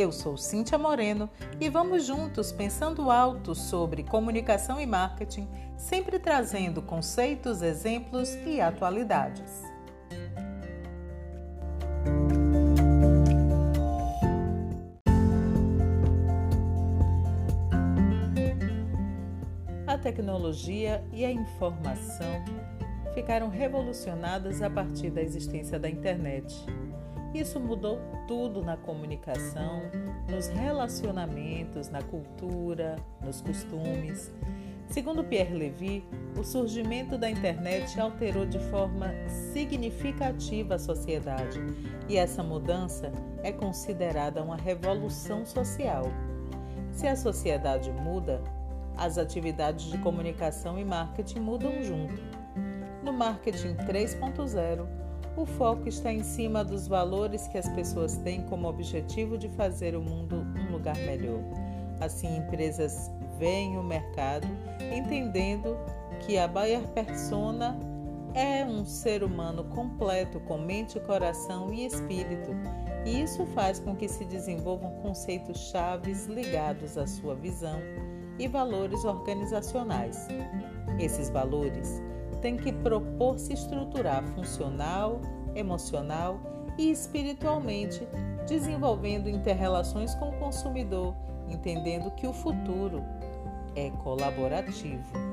Eu sou Cíntia Moreno e vamos juntos pensando alto sobre comunicação e marketing, sempre trazendo conceitos, exemplos e atualidades. A tecnologia e a informação ficaram revolucionadas a partir da existência da internet. Isso mudou tudo na comunicação, nos relacionamentos, na cultura, nos costumes. Segundo Pierre Levy, o surgimento da internet alterou de forma significativa a sociedade e essa mudança é considerada uma revolução social. Se a sociedade muda, as atividades de comunicação e marketing mudam junto. No marketing 3.0, o foco está em cima dos valores que as pessoas têm como objetivo de fazer o mundo um lugar melhor. Assim, empresas veem o mercado entendendo que a buyer persona é um ser humano completo com mente, coração e espírito, e isso faz com que se desenvolvam conceitos chaves ligados à sua visão e valores organizacionais. Esses valores tem que propor se estruturar funcional, emocional e espiritualmente, desenvolvendo interrelações com o consumidor, entendendo que o futuro é colaborativo.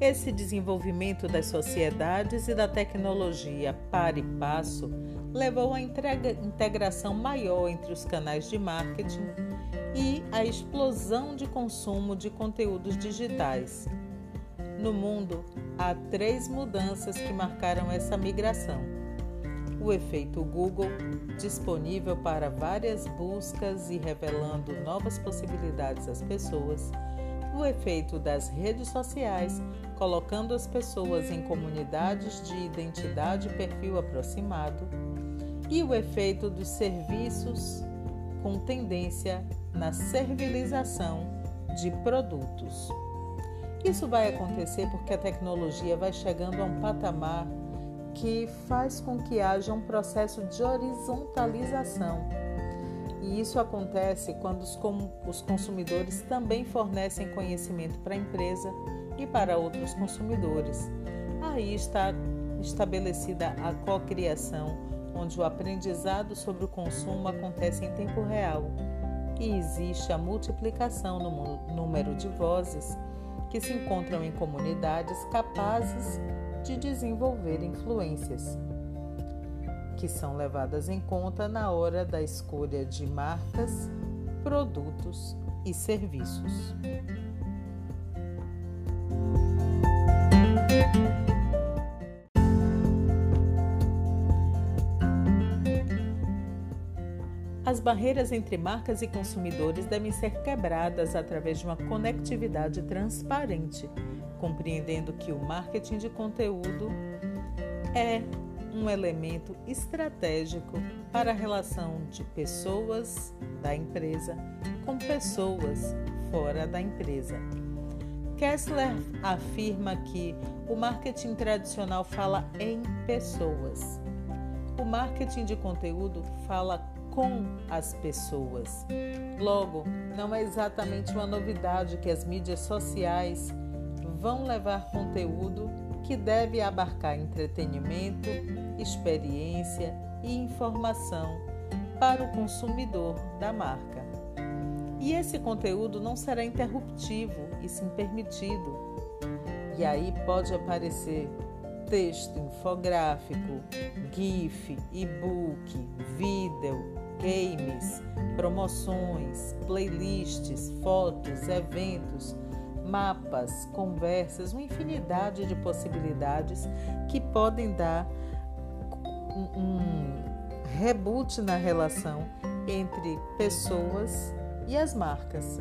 Esse desenvolvimento das sociedades e da tecnologia para e passo levou à integração maior entre os canais de marketing e à explosão de consumo de conteúdos digitais. No mundo, há três mudanças que marcaram essa migração. O efeito Google, disponível para várias buscas e revelando novas possibilidades às pessoas. O efeito das redes sociais, colocando as pessoas em comunidades de identidade e perfil aproximado e o efeito dos serviços com tendência na servilização de produtos. Isso vai acontecer porque a tecnologia vai chegando a um patamar que faz com que haja um processo de horizontalização. E isso acontece quando os consumidores também fornecem conhecimento para a empresa e para outros consumidores. Aí está estabelecida a cocriação onde o aprendizado sobre o consumo acontece em tempo real e existe a multiplicação no número de vozes que se encontram em comunidades capazes de desenvolver influências, que são levadas em conta na hora da escolha de marcas, produtos e serviços. As barreiras entre marcas e consumidores devem ser quebradas através de uma conectividade transparente, compreendendo que o marketing de conteúdo é um elemento estratégico para a relação de pessoas da empresa com pessoas fora da empresa. Kessler afirma que o marketing tradicional fala em pessoas. O marketing de conteúdo fala com as pessoas. Logo, não é exatamente uma novidade que as mídias sociais vão levar conteúdo que deve abarcar entretenimento, experiência e informação para o consumidor da marca. E esse conteúdo não será interruptivo e sim permitido. E aí pode aparecer texto, infográfico, GIF, e-book, vídeo, games, promoções, playlists, fotos, eventos, mapas, conversas, uma infinidade de possibilidades que podem dar um, reboot na relação entre pessoas e as marcas.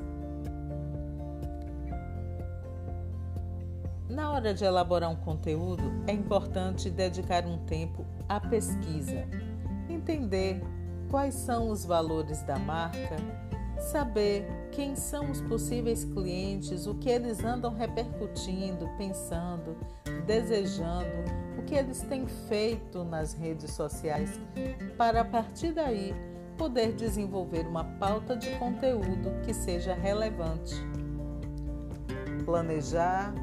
Na hora de elaborar um conteúdo, é importante dedicar um tempo à pesquisa, entender quais são os valores da marca, saber quem são os possíveis clientes, o que eles andam repercutindo, pensando, desejando, o que eles têm feito nas redes sociais, para a partir daí poder desenvolver uma pauta de conteúdo que seja relevante. Planejar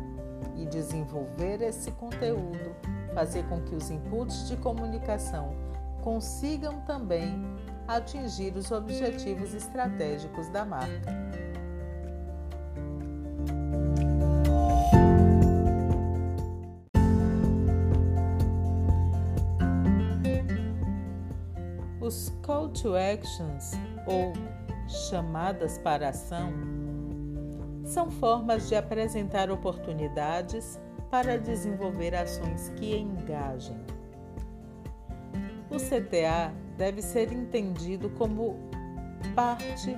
e desenvolver esse conteúdo, fazer com que os inputs de comunicação consigam também atingir os objetivos estratégicos da marca. Os call to actions ou chamadas para ação são formas de apresentar oportunidades para desenvolver ações que engajem. O CTA deve ser entendido como parte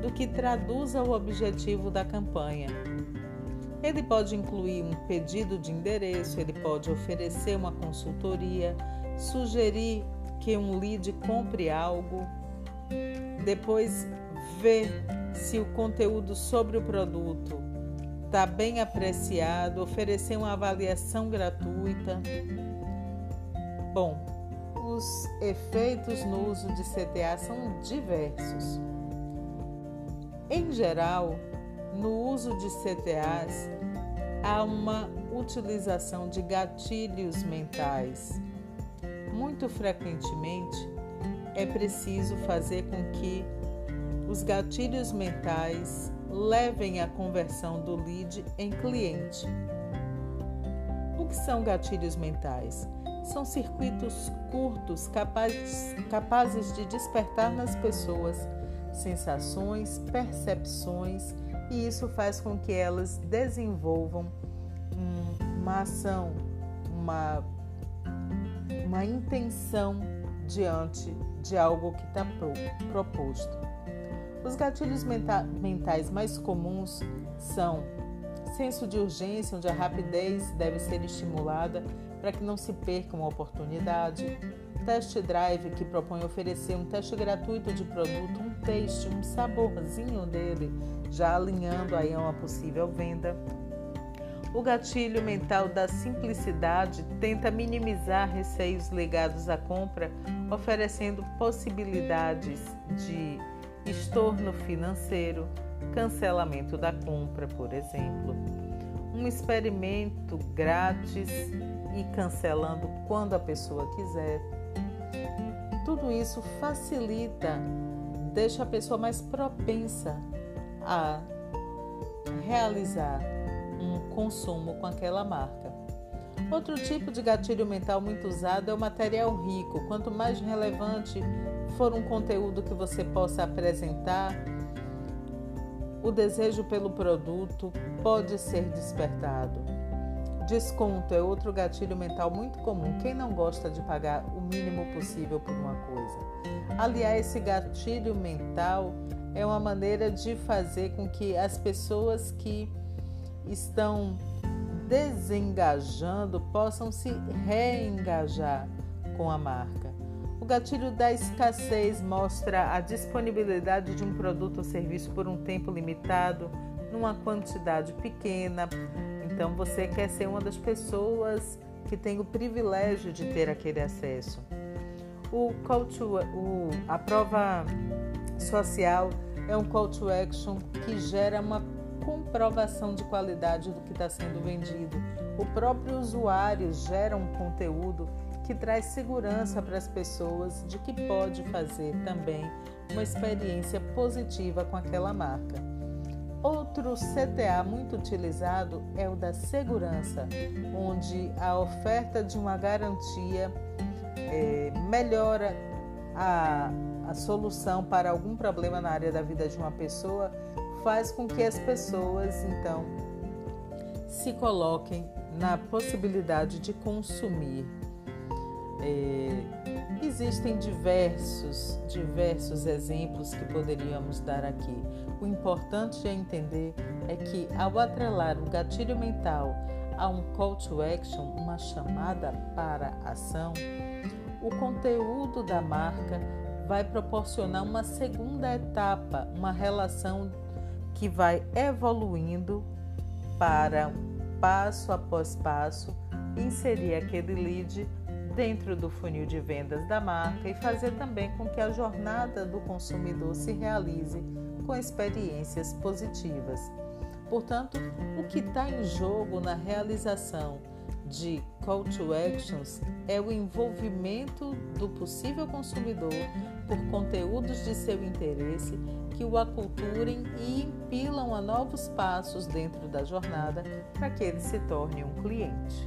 do que traduza o objetivo da campanha. Ele pode incluir um pedido de endereço, ele pode oferecer uma consultoria, sugerir que um lead compre algo, depois ver se o conteúdo sobre o produto está bem apreciado, oferecer uma avaliação gratuita. Bom, os efeitos no uso de CTA são diversos. Em geral, no uso de CTAs, há uma utilização de gatilhos mentais muito frequentemente, é preciso fazer com que os gatilhos mentais levem à conversão do lead em cliente. O que são gatilhos mentais? São circuitos curtos capazes, capazes de despertar nas pessoas sensações, percepções, e isso faz com que elas desenvolvam uma ação, uma uma intenção diante de algo que está proposto. Os gatilhos menta mentais mais comuns são senso de urgência, onde a rapidez deve ser estimulada para que não se perca uma oportunidade, test drive, que propõe oferecer um teste gratuito de produto, um teste, um saborzinho dele, já alinhando aí a uma possível venda. O gatilho mental da simplicidade tenta minimizar receios ligados à compra, oferecendo possibilidades de estorno financeiro, cancelamento da compra, por exemplo. Um experimento grátis e cancelando quando a pessoa quiser. Tudo isso facilita, deixa a pessoa mais propensa a realizar um consumo com aquela marca. Outro tipo de gatilho mental muito usado é o material rico. Quanto mais relevante for um conteúdo que você possa apresentar, o desejo pelo produto pode ser despertado. Desconto é outro gatilho mental muito comum. Quem não gosta de pagar o mínimo possível por uma coisa? Aliás, esse gatilho mental é uma maneira de fazer com que as pessoas que estão desengajando possam se reengajar com a marca. O gatilho da escassez mostra a disponibilidade de um produto ou serviço por um tempo limitado, numa quantidade pequena. Então você quer ser uma das pessoas que tem o privilégio de ter aquele acesso. O call to, o, a prova social é um call to action que gera uma comprovação de qualidade do que está sendo vendido. O próprio usuário gera um conteúdo que traz segurança para as pessoas de que pode fazer também uma experiência positiva com aquela marca. Outro CTA muito utilizado é o da segurança, onde a oferta de uma garantia é, melhora a, a solução para algum problema na área da vida de uma pessoa faz com que as pessoas então se coloquem na possibilidade de consumir. É, existem diversos, diversos exemplos que poderíamos dar aqui. O importante é entender é que ao atrelar um gatilho mental a um call to action, uma chamada para ação, o conteúdo da marca vai proporcionar uma segunda etapa, uma relação que vai evoluindo para passo após passo inserir aquele lead dentro do funil de vendas da marca e fazer também com que a jornada do consumidor se realize com experiências positivas. Portanto, o que está em jogo na realização de call to actions é o envolvimento do possível consumidor por conteúdos de seu interesse que o aculturem e impilam a novos passos dentro da jornada para que ele se torne um cliente.